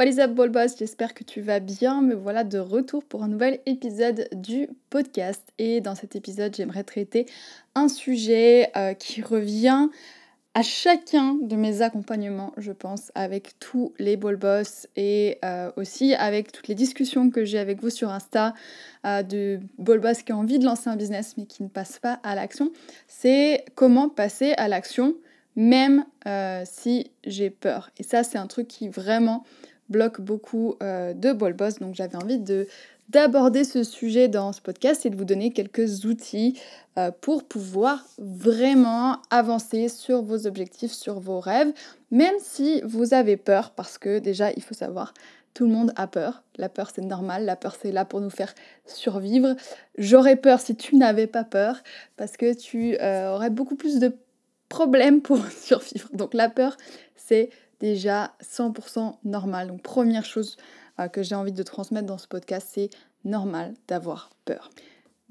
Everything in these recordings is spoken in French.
What is up, J'espère que tu vas bien. Me voilà de retour pour un nouvel épisode du podcast. Et dans cet épisode, j'aimerais traiter un sujet euh, qui revient à chacun de mes accompagnements, je pense, avec tous les ball boss et euh, aussi avec toutes les discussions que j'ai avec vous sur Insta euh, de ball boss qui ont envie de lancer un business mais qui ne passent pas à l'action. C'est comment passer à l'action même si j'ai peur. Et ça, c'est un truc qui vraiment bloque beaucoup euh, de ball boss. Donc j'avais envie de d'aborder ce sujet dans ce podcast et de vous donner quelques outils euh, pour pouvoir vraiment avancer sur vos objectifs, sur vos rêves, même si vous avez peur, parce que déjà il faut savoir, tout le monde a peur. La peur c'est normal, la peur c'est là pour nous faire survivre. J'aurais peur si tu n'avais pas peur, parce que tu euh, aurais beaucoup plus de problèmes pour survivre. Donc la peur c'est déjà 100% normal. Donc première chose euh, que j'ai envie de transmettre dans ce podcast, c'est normal d'avoir peur.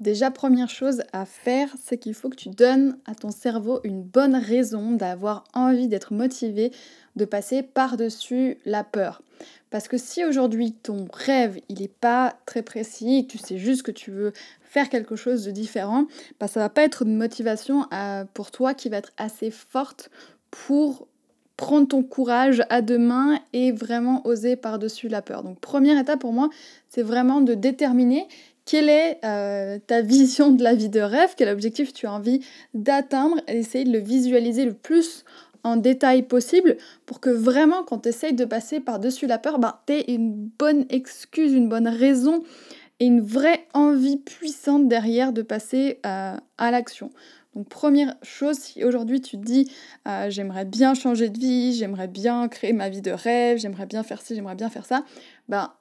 Déjà, première chose à faire, c'est qu'il faut que tu donnes à ton cerveau une bonne raison d'avoir envie d'être motivé, de passer par-dessus la peur. Parce que si aujourd'hui ton rêve, il n'est pas très précis, tu sais juste que tu veux faire quelque chose de différent, bah ça va pas être une motivation euh, pour toi qui va être assez forte pour prendre ton courage à deux mains et vraiment oser par-dessus la peur. Donc première étape pour moi, c'est vraiment de déterminer quelle est euh, ta vision de la vie de rêve, quel objectif tu as envie d'atteindre et essayer de le visualiser le plus en détail possible pour que vraiment quand tu essayes de passer par-dessus la peur, bah, tu aies une bonne excuse, une bonne raison et une vraie envie puissante derrière de passer euh, à l'action. Donc première chose, si aujourd'hui tu te dis euh, j'aimerais bien changer de vie, j'aimerais bien créer ma vie de rêve, j'aimerais bien faire ci, j'aimerais bien faire ça, ben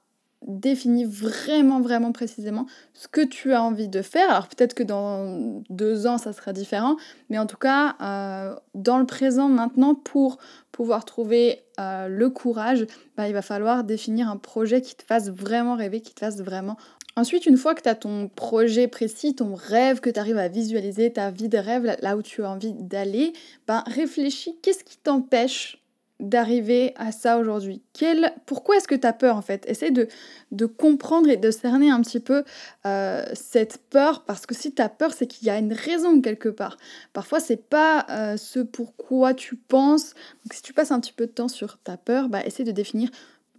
définis vraiment vraiment précisément ce que tu as envie de faire. Alors peut-être que dans deux ans ça sera différent, mais en tout cas euh, dans le présent maintenant pour pouvoir trouver euh, le courage, ben, il va falloir définir un projet qui te fasse vraiment rêver, qui te fasse vraiment Ensuite, une fois que tu as ton projet précis, ton rêve, que tu arrives à visualiser ta vie de rêve, là où tu as envie d'aller, ben réfléchis, qu'est-ce qui t'empêche d'arriver à ça aujourd'hui? Quel... Pourquoi est-ce que tu as peur en fait? Essaie de, de, comprendre et de cerner un petit peu euh, cette peur parce que si tu as peur, c'est qu'il y a une raison quelque part. Parfois, c'est pas euh, ce pourquoi tu penses. Donc, si tu passes un petit peu de temps sur ta peur, bah, essaie de définir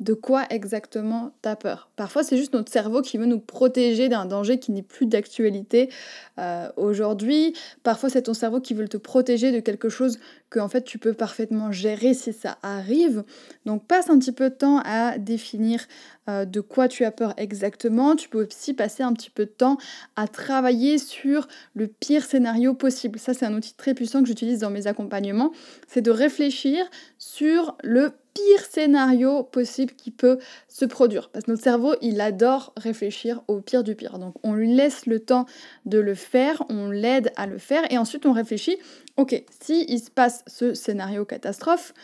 de quoi exactement t'as peur? Parfois, c'est juste notre cerveau qui veut nous protéger d'un danger qui n'est plus d'actualité euh, aujourd'hui. Parfois, c'est ton cerveau qui veut te protéger de quelque chose que en fait tu peux parfaitement gérer si ça arrive. Donc, passe un petit peu de temps à définir euh, de quoi tu as peur exactement. Tu peux aussi passer un petit peu de temps à travailler sur le pire scénario possible. Ça, c'est un outil très puissant que j'utilise dans mes accompagnements. C'est de réfléchir sur le scénario possible qui peut se produire. Parce que notre cerveau, il adore réfléchir au pire du pire. Donc on lui laisse le temps de le faire, on l'aide à le faire, et ensuite on réfléchit, ok, si il se passe ce scénario catastrophe,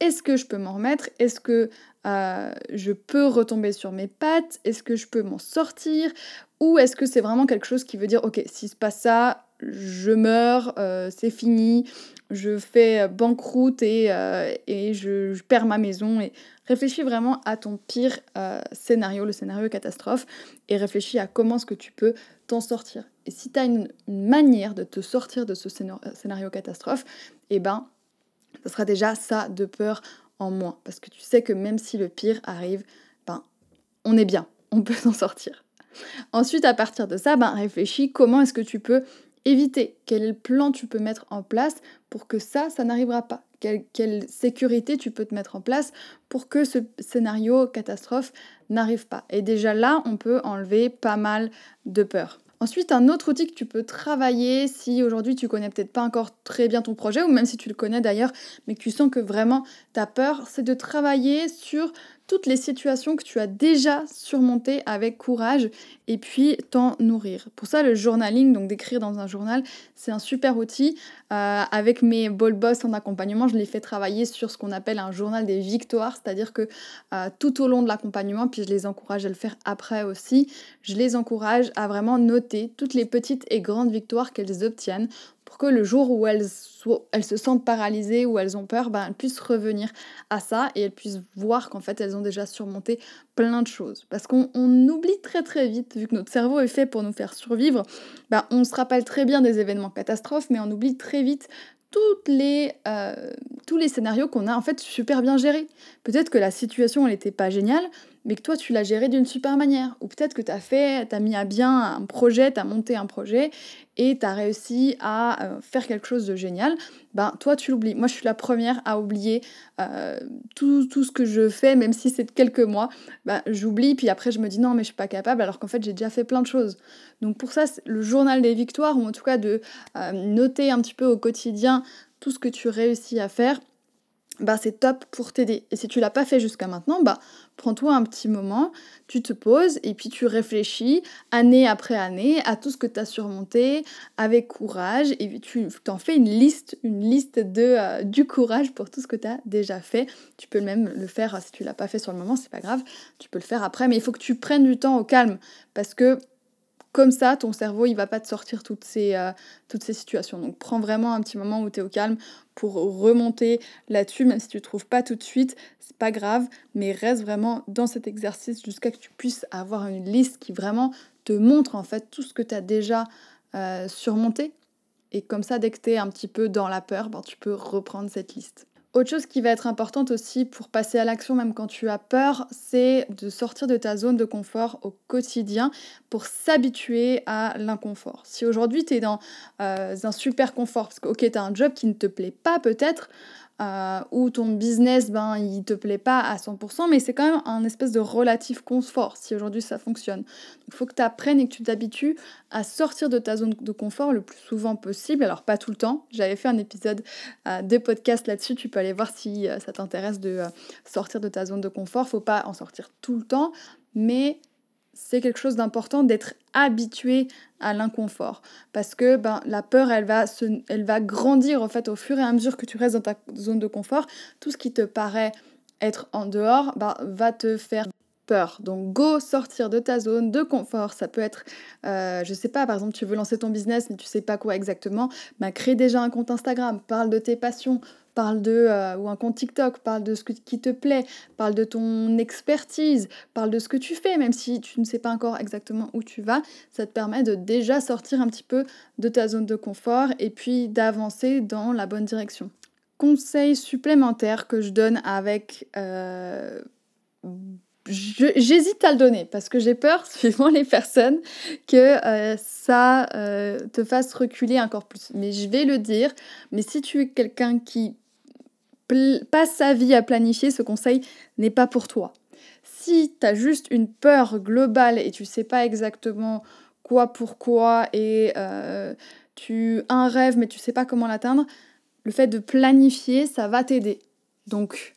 est-ce que je peux m'en remettre? Est-ce que euh, je peux retomber sur mes pattes? Est-ce que je peux m'en sortir? Ou est-ce que c'est vraiment quelque chose qui veut dire, ok, s'il se passe ça, je meurs, euh, c'est fini, je fais banqueroute et, euh, et je, perds ma maison. Et réfléchis vraiment à ton pire euh, scénario, le scénario catastrophe, et réfléchis à comment est-ce que tu peux t'en sortir. Et si tu as une, manière de te sortir de ce scénario, catastrophe, eh ben, ça sera déjà ça de peur en moins. Parce que tu sais que même si le pire arrive, ben, on est bien, on peut s'en sortir. Ensuite, à partir de ça, ben, réfléchis comment est-ce que tu peux éviter Quel plan tu peux mettre en place pour que ça, ça n'arrivera pas quelle, sécurité tu peux te mettre en place pour que ce scénario catastrophe n'arrive pas Et déjà là, on peut enlever pas mal de peur. Ensuite, un autre outil que tu peux travailler si aujourd'hui tu connais peut-être pas encore très bien ton projet, ou même si tu le connais d'ailleurs, mais que tu sens que vraiment tu as peur, c'est de travailler sur toutes les situations que tu as déjà surmontées avec courage et puis t'en nourrir. Pour ça, le journaling, donc d'écrire dans un journal, c'est un super outil. Euh, avec mes ball boss en accompagnement, je les fais travailler sur ce qu'on appelle un journal des victoires, c'est-à-dire que euh, tout au long de l'accompagnement, puis je les encourage à le faire après aussi, je les encourage à vraiment noter toutes les petites et grandes victoires qu'elles obtiennent pour que le jour où elles, se sentent paralysées ou elles ont peur, ben, elles puissent revenir à ça et elles puissent voir qu'en fait elles ont déjà surmonté plein de choses. Parce qu'on oublie très très vite, vu que notre cerveau est fait pour nous faire survivre, ben, on se rappelle très bien des événements catastrophes, mais on oublie très vite euh, tous les scénarios qu'on a en fait super bien gérés. Peut-être que la situation n'était pas géniale, mais que toi tu l'as gérée d'une super manière. Ou peut-être que tu as fait, tu mis à bien un projet, tu as monté un projet et tu as réussi à euh, faire quelque chose de génial. Ben toi tu l'oublies. Moi je suis la première à oublier euh, tout, tout, ce que je fais, même si c'est quelques mois. Ben, j'oublie, puis après je me dis non mais je suis pas capable alors qu'en fait j'ai déjà fait plein de choses. Donc pour ça le journal des victoires, ou en tout cas de euh, noter un petit peu au quotidien tout ce que tu réussis à faire bah, c'est top pour t'aider. Et si tu l'as pas fait jusqu'à maintenant, bah, prends-toi un petit moment, tu te poses et puis tu réfléchis année après année à tout ce que tu as surmonté avec courage et tu t'en fais une liste, une liste de, euh, du courage pour tout ce que tu as déjà fait. Tu peux même le faire si tu l'as pas fait sur le moment, c'est pas grave, tu peux le faire après, mais il faut que tu prennes du temps au calme parce que comme ça, ton cerveau, il va pas te sortir toutes ces, euh, toutes ces situations. Donc prends vraiment un petit moment où tu es au calme pour remonter là-dessus, même si tu ne trouves pas tout de suite, c'est pas grave, mais reste vraiment dans cet exercice jusqu'à que tu puisses avoir une liste qui vraiment te montre en fait tout ce que tu as déjà euh, surmonté. Et comme ça, dès que tu es un petit peu dans la peur, ben, tu peux reprendre cette liste. Autre chose qui va être importante aussi pour passer à l'action même quand tu as peur, c'est de sortir de ta zone de confort au quotidien pour s'habituer à l'inconfort. Si aujourd'hui tu es dans euh, un super confort, parce que tu as un job qui ne te plaît pas peut-être, euh, ou ton business, ben, il te plaît pas à 100%, mais c'est quand même un espèce de relatif confort si aujourd'hui ça fonctionne. Il faut que tu apprennes et que tu t'habitues à sortir de ta zone de confort le plus souvent possible. Alors pas tout le temps. J'avais fait un épisode euh, de podcast là-dessus. Tu peux aller voir si euh, ça t'intéresse de sortir de ta zone de confort. Faut pas en sortir tout le temps, mais c'est quelque chose d'important d'être habitué à l'inconfort parce que ben, la peur elle va, elle va grandir en fait au fur et à mesure que tu restes dans ta zone de confort tout ce qui te paraît être en dehors ben, va te faire peur. Donc go sortir de ta zone de confort. Ça peut être, euh, je sais pas, par exemple tu veux lancer ton business mais tu sais pas quoi exactement, ben, crée déjà un compte Instagram, parle de tes passions, parle de, euh, ou un compte TikTok, parle de ce qui te plaît, parle de ton expertise, parle de ce que tu fais, même si tu ne sais pas encore exactement où tu vas, ça te permet de déjà sortir un petit peu de ta zone de confort et puis d'avancer dans la bonne direction. Conseil supplémentaire que je donne avec... Euh, j'hésite à le donner parce que j'ai peur, suivant les personnes, que euh, ça te fasse reculer encore plus. Mais je vais le dire, mais si tu es quelqu'un qui passe sa vie à planifier, ce conseil n'est pas pour toi. Si tu as juste une peur globale et tu sais pas exactement quoi, pourquoi, et euh, tu as un rêve mais tu sais pas comment l'atteindre, le fait de planifier, ça va t'aider. Donc,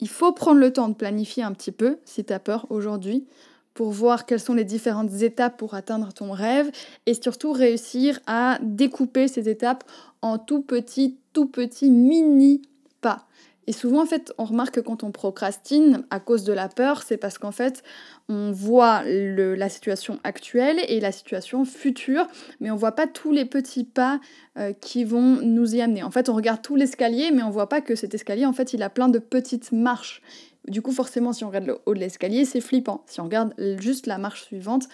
il faut prendre le temps de planifier un petit peu, si tu as peur aujourd'hui, pour voir quelles sont les différentes étapes pour atteindre ton rêve et surtout réussir à découper ces étapes en tout petits, tout petits mini pas. Et souvent, en fait, on remarque que quand on procrastine à cause de la peur, c'est parce qu'en fait, on voit la situation actuelle et la situation future, mais on voit pas tous les petits pas euh, qui vont nous y amener. En fait, on regarde tout l'escalier, mais on voit pas que cet escalier, en fait, il a plein de petites marches. Du coup, forcément, si on regarde le haut de l'escalier, c'est flippant. Si on regarde juste la marche suivante,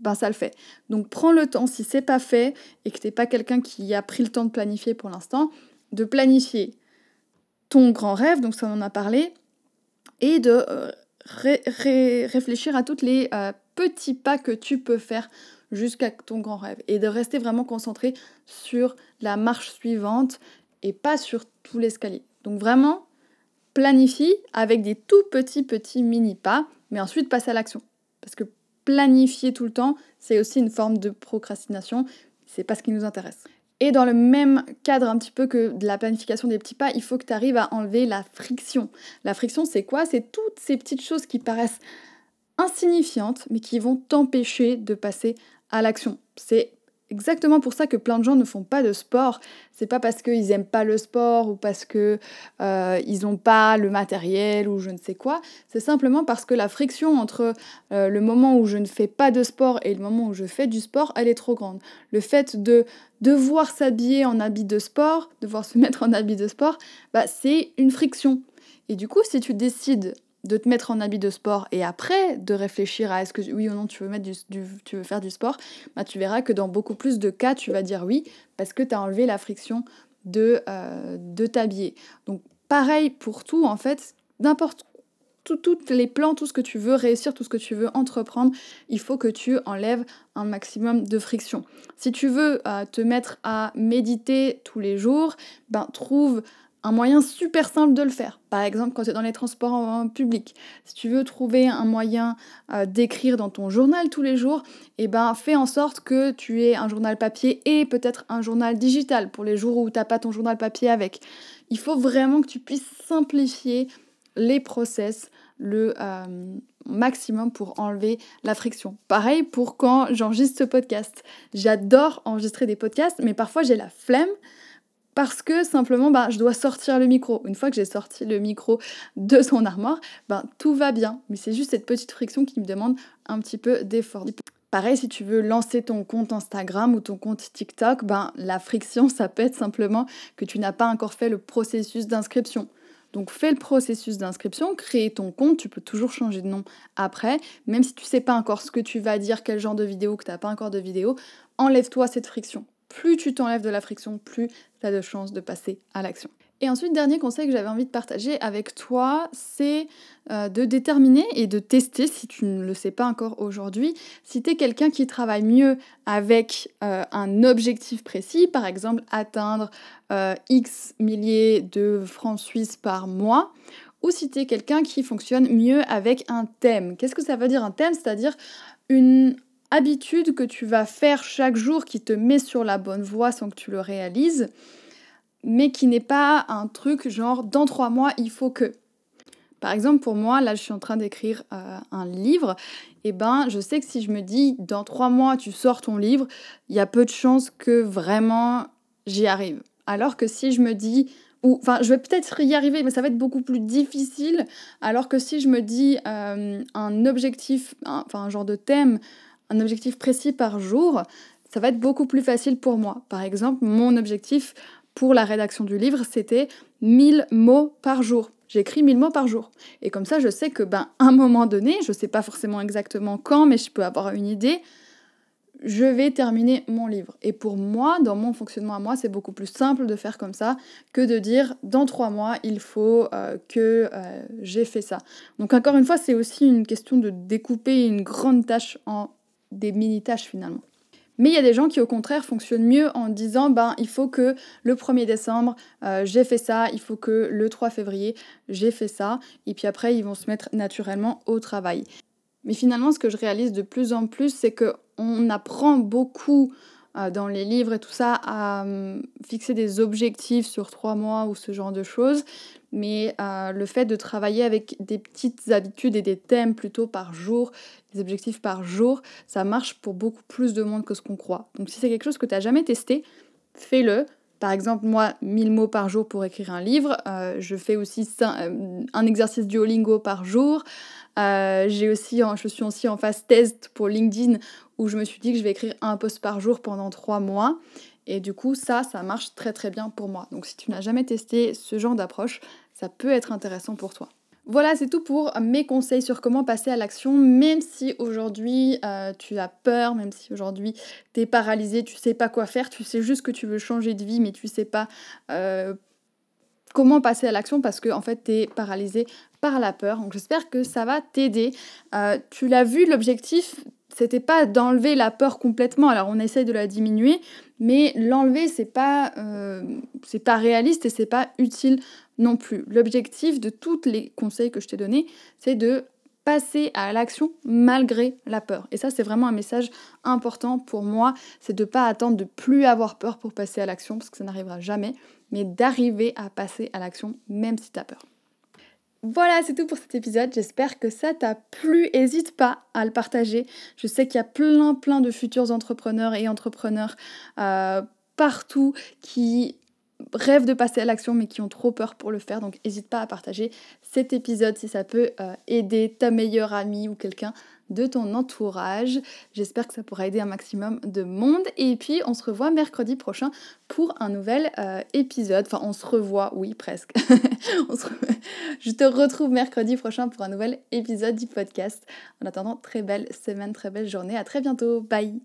ben ça le fait. Donc prends le temps, si c'est pas fait et que t'es pas quelqu'un qui a pris le temps de planifier pour l'instant, de planifier ton grand rêve, donc ça on en a parlé, et de euh, réfléchir à tous les euh, petits pas que tu peux faire jusqu'à ton grand rêve et de rester vraiment concentré sur la marche suivante et pas sur tout l'escalier. Donc vraiment, planifie avec des tout petits petits mini pas, mais ensuite passe à l'action. Parce que planifier tout le temps, c'est aussi une forme de procrastination, c'est pas ce qui nous intéresse. Et dans le même cadre un petit peu que de la planification des petits pas, il faut que tu arrives à enlever la friction. La friction, c'est quoi? C'est toutes ces petites choses qui paraissent insignifiantes, mais qui vont t'empêcher de passer à l'action. C'est exactement pour ça que plein de gens ne font pas de sport. C'est pas parce qu'ils aiment pas le sport ou parce que euh, n'ont pas le matériel ou je ne sais quoi. C'est simplement parce que la friction entre euh, le moment où je ne fais pas de sport et le moment où je fais du sport, elle est trop grande. Le fait de devoir s'habiller en habit de sport, devoir se mettre en habit de sport, bah, c'est une friction. Et du coup, si tu décides de te mettre en habit de sport et après de réfléchir à est-ce que oui ou non tu veux, mettre du, tu veux faire du sport, bah, tu verras que dans beaucoup plus de cas, tu vas dire oui parce que tu as enlevé la friction de, euh, de t'habiller. Donc pareil pour tout, en fait, n'importe tous les plans, tout ce que tu veux réussir, tout ce que tu veux entreprendre, il faut que tu enlèves un maximum de friction. Si tu veux euh, te mettre à méditer tous les jours, ben trouve un moyen super simple de le faire. Par exemple, quand tu es dans les transports en public, si tu veux trouver un moyen euh, d'écrire dans ton journal tous les jours, eh ben fais en sorte que tu aies un journal papier et peut-être un journal digital pour les jours où tu n'as pas ton journal papier avec. Il faut vraiment que tu puisses simplifier les process le euh, maximum pour enlever la friction. Pareil pour quand j'enregistre ce podcast. J'adore enregistrer des podcasts, mais parfois j'ai la flemme parce que simplement bah, je dois sortir le micro. Une fois que j'ai sorti le micro de son armoire, ben, tout va bien. Mais c'est juste cette petite friction qui me demande un petit peu d'effort. Pareil, si tu veux lancer ton compte Instagram ou ton compte TikTok, ben, la friction, ça peut simplement que tu n'as pas encore fait le processus d'inscription. Donc fais le processus d'inscription, crée ton compte, tu peux toujours changer de nom après, même si tu sais pas encore ce que tu vas dire, quel genre de vidéo, que tu n'as pas encore de vidéo, enlève-toi cette friction plus tu t'enlèves de la friction, plus tu as de chances de passer à l'action. Et ensuite, dernier conseil que j'avais envie de partager avec toi, c'est euh, de déterminer et de tester, si tu ne le sais pas encore aujourd'hui, si tu es quelqu'un qui travaille mieux avec euh, un objectif précis, par exemple atteindre euh, X milliers de francs suisses par mois, ou si tu es quelqu'un qui fonctionne mieux avec un thème. Qu'est-ce que ça veut dire un thème? C'est-à-dire une, habitude que tu vas faire chaque jour qui te met sur la bonne voie sans que tu le réalises, mais qui n'est pas un truc genre dans trois mois il faut que. Par exemple, pour moi, là je suis en train d'écrire euh, un livre, et ben je sais que si je me dis dans trois mois tu sors ton livre, il y a peu de chances que vraiment j'y arrive. Alors que si je me dis ou enfin je vais peut-être y arriver mais ça va être beaucoup plus difficile alors que si je me dis euh, un objectif enfin un genre de thème un objectif précis par jour, ça va être beaucoup plus facile pour moi. Par exemple, mon objectif pour la rédaction du livre, c'était 1000 mots par jour. J'écris 1000 mots par jour. Et comme ça, je sais que, ben, un moment donné, je ne sais pas forcément exactement quand, mais je peux avoir une idée, je vais terminer mon livre. Et pour moi, dans mon fonctionnement à moi, c'est beaucoup plus simple de faire comme ça que de dire dans trois mois, il faut euh, que euh, j'ai fait ça. Donc encore une fois, c'est aussi une question de découper une grande tâche en des mini-tâches finalement. Mais il y a des gens qui au contraire fonctionnent mieux en disant ben il faut que le 1er décembre euh, j'ai fait ça, il faut que le 3 février j'ai fait ça, et puis après ils vont se mettre naturellement au travail. Mais finalement ce que je réalise de plus en plus c'est que on apprend beaucoup dans les livres et tout ça à hum, fixer des objectifs sur trois mois ou ce genre de choses. Mais euh, le fait de travailler avec des petites habitudes et des thèmes plutôt par jour, des objectifs par jour, ça marche pour beaucoup plus de monde que ce qu'on croit. Donc si c'est quelque chose que tu n'as jamais testé, fais-le. Par exemple, moi, 1000 mots par jour pour écrire un livre. Euh, je fais aussi un exercice Duolingo par jour. j'ai aussi, je suis aussi en phase test pour LinkedIn où je me suis dit que je vais écrire un post par jour pendant trois mois. Et du coup, ça, ça marche très très bien pour moi. Donc si tu n'as jamais testé ce genre d'approche, ça peut être intéressant pour toi. Voilà, c'est tout pour mes conseils sur comment passer à l'action, même si aujourd'hui euh, tu as peur, même si aujourd'hui tu es paralysé, tu sais pas quoi faire, tu sais juste que tu veux changer de vie, mais tu sais pas euh, comment passer à l'action parce que en fait tu es paralysé par la peur. Donc j'espère que ça va t'aider. Euh, tu l'as vu, l'objectif c'était pas d'enlever la peur complètement. Alors on essaye de la diminuer, mais l'enlever c'est pas euh, pas réaliste et c'est pas utile non plus. L'objectif de tous les conseils que je t'ai donnés, c'est de passer à l'action malgré la peur. Et ça, c'est vraiment un message important pour moi, c'est de ne pas attendre de plus avoir peur pour passer à l'action, parce que ça n'arrivera jamais, mais d'arriver à passer à l'action même si tu as peur. Voilà, c'est tout pour cet épisode. J'espère que ça t'a plu. N'hésite pas à le partager. Je sais qu'il y a plein, plein de futurs entrepreneurs et entrepreneurs euh, partout qui rêvent de passer à l'action mais qui ont trop peur pour le faire. Donc n'hésite pas à partager cet épisode si ça peut euh, aider ta meilleure amie ou quelqu'un de ton entourage. J'espère que ça pourra aider un maximum de monde. Et puis on se revoit mercredi prochain pour un nouvel euh, épisode. Enfin on se revoit, oui presque. Je te retrouve mercredi prochain pour un nouvel épisode du podcast. En attendant, très belle semaine, très belle journée. À très bientôt. Bye